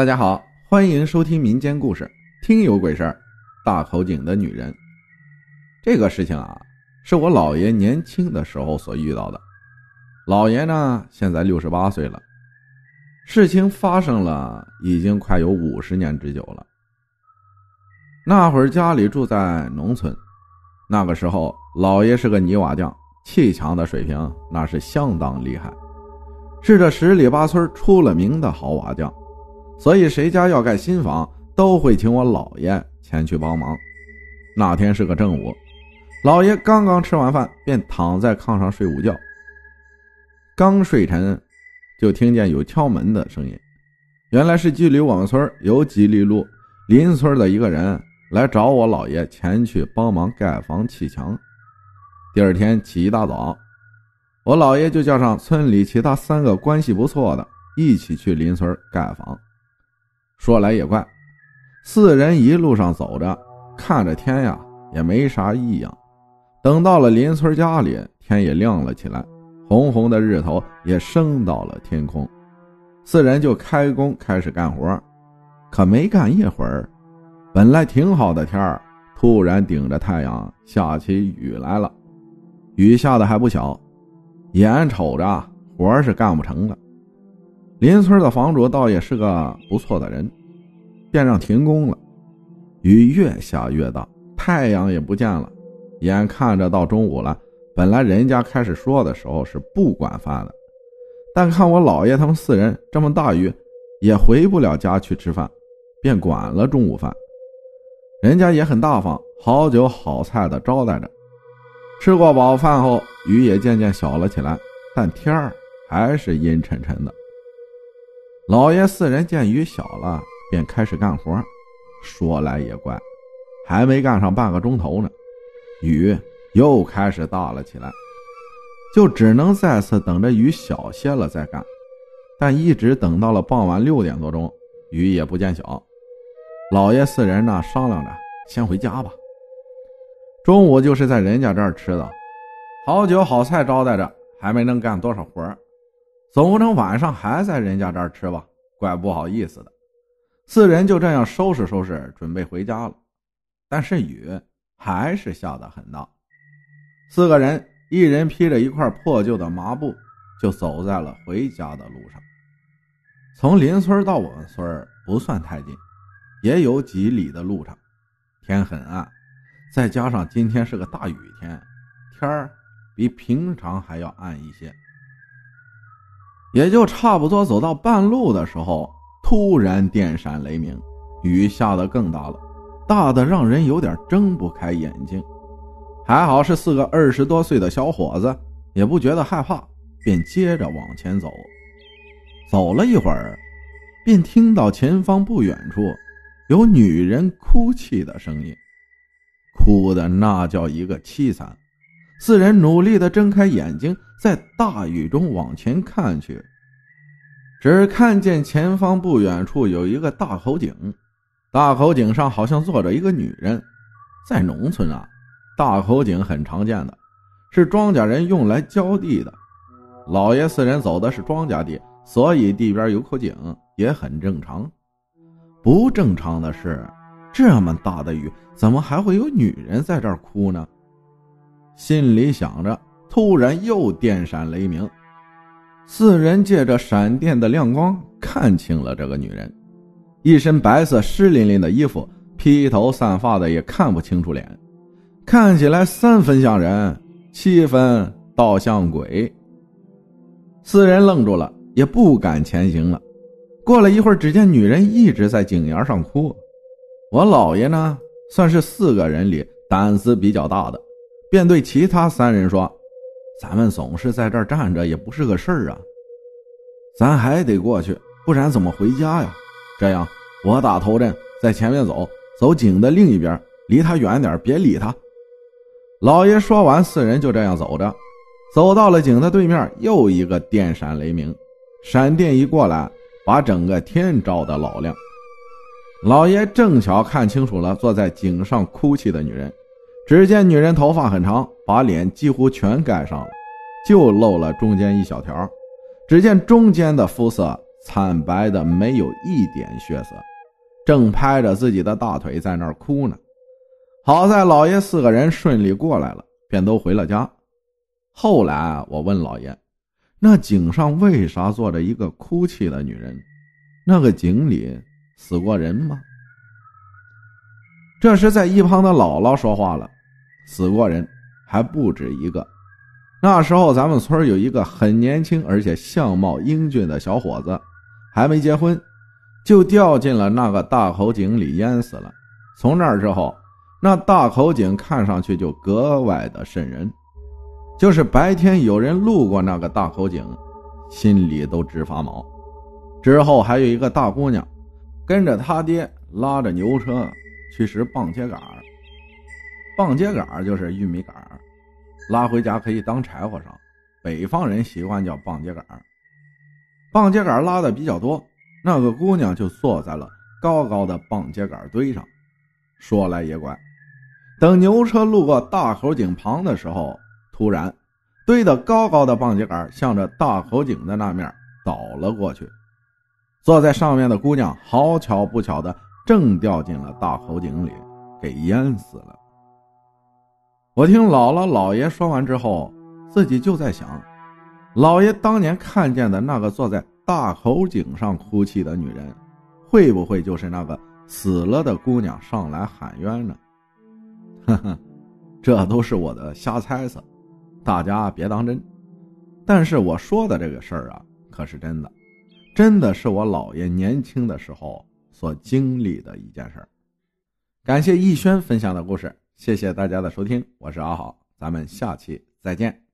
大家好，欢迎收听民间故事。听有鬼事儿，大口井的女人。这个事情啊，是我姥爷年轻的时候所遇到的。姥爷呢，现在六十八岁了。事情发生了，已经快有五十年之久了。那会儿家里住在农村，那个时候姥爷是个泥瓦匠，砌墙的水平那是相当厉害，是这十里八村出了名的好瓦匠。所以谁家要盖新房，都会请我姥爷前去帮忙。那天是个正午，姥爷刚刚吃完饭，便躺在炕上睡午觉。刚睡沉，就听见有敲门的声音。原来是距离我们村有几里路邻村的一个人来找我姥爷前去帮忙盖房砌墙。第二天起一大早，我姥爷就叫上村里其他三个关系不错的，一起去邻村盖房。说来也怪，四人一路上走着，看着天呀也没啥异样。等到了邻村家里，天也亮了起来，红红的日头也升到了天空。四人就开工开始干活，可没干一会儿，本来挺好的天儿，突然顶着太阳下起雨来了。雨下的还不小，眼瞅着活是干不成了。邻村的房主倒也是个不错的人，便让停工了。雨越下越大，太阳也不见了，眼看着到中午了。本来人家开始说的时候是不管饭的，但看我姥爷他们四人这么大雨也回不了家去吃饭，便管了中午饭。人家也很大方，好酒好菜的招待着。吃过饱饭后，雨也渐渐小了起来，但天儿还是阴沉沉的。老爷四人见雨小了，便开始干活。说来也怪，还没干上半个钟头呢，雨又开始大了起来，就只能再次等着雨小些了再干。但一直等到了傍晚六点多钟，雨也不见小。老爷四人呢商量着先回家吧。中午就是在人家这儿吃的，好酒好菜招待着，还没能干多少活儿总不能晚上还在人家这儿吃吧？怪不好意思的。四人就这样收拾收拾，准备回家了。但是雨还是下得很大。四个人一人披着一块破旧的麻布，就走在了回家的路上。从邻村到我们村不算太近，也有几里的路程。天很暗，再加上今天是个大雨天，天儿比平常还要暗一些。也就差不多走到半路的时候，突然电闪雷鸣，雨下得更大了，大的让人有点睁不开眼睛。还好是四个二十多岁的小伙子，也不觉得害怕，便接着往前走。走了一会儿，便听到前方不远处有女人哭泣的声音，哭的那叫一个凄惨。四人努力地睁开眼睛，在大雨中往前看去，只看见前方不远处有一个大口井，大口井上好像坐着一个女人。在农村啊，大口井很常见的，是庄稼人用来浇地的。老爷四人走的是庄稼地，所以地边有口井也很正常。不正常的是，这么大的雨，怎么还会有女人在这儿哭呢？心里想着，突然又电闪雷鸣，四人借着闪电的亮光看清了这个女人，一身白色湿淋淋的衣服，披头散发的，也看不清楚脸，看起来三分像人，七分倒像鬼。四人愣住了，也不敢前行了。过了一会儿，只见女人一直在井沿上哭。我姥爷呢，算是四个人里胆子比较大的。便对其他三人说：“咱们总是在这儿站着也不是个事儿啊，咱还得过去，不然怎么回家呀？这样，我打头阵，在前面走，走井的另一边，离他远点，别理他。”老爷说完，四人就这样走着，走到了井的对面，又一个电闪雷鸣，闪电一过来，把整个天照得老亮。老爷正巧看清楚了坐在井上哭泣的女人。只见女人头发很长，把脸几乎全盖上了，就露了中间一小条。只见中间的肤色惨白的没有一点血色，正拍着自己的大腿在那儿哭呢。好在老爷四个人顺利过来了，便都回了家。后来我问老爷：“那井上为啥坐着一个哭泣的女人？那个井里死过人吗？”这时，在一旁的姥姥说话了：“死过人，还不止一个。那时候咱们村有一个很年轻而且相貌英俊的小伙子，还没结婚，就掉进了那个大口井里淹死了。从那之后。”那大口井看上去就格外的瘆人，就是白天有人路过那个大口井，心里都直发毛。之后还有一个大姑娘，跟着他爹拉着牛车去拾棒秸秆棒秸秆就是玉米杆拉回家可以当柴火烧。北方人习惯叫棒秸秆棒秸秆拉的比较多，那个姑娘就坐在了高高的棒秸秆堆上。说来也怪。等牛车路过大口井旁的时候，突然堆得高高的棒秸杆向着大口井的那面倒了过去。坐在上面的姑娘好巧不巧的正掉进了大口井里，给淹死了。我听姥姥姥爷说完之后，自己就在想，姥爷当年看见的那个坐在大口井上哭泣的女人，会不会就是那个死了的姑娘上来喊冤呢？呵呵，这都是我的瞎猜测，大家别当真。但是我说的这个事儿啊，可是真的，真的是我姥爷年轻的时候所经历的一件事儿。感谢逸轩分享的故事，谢谢大家的收听，我是阿好，咱们下期再见。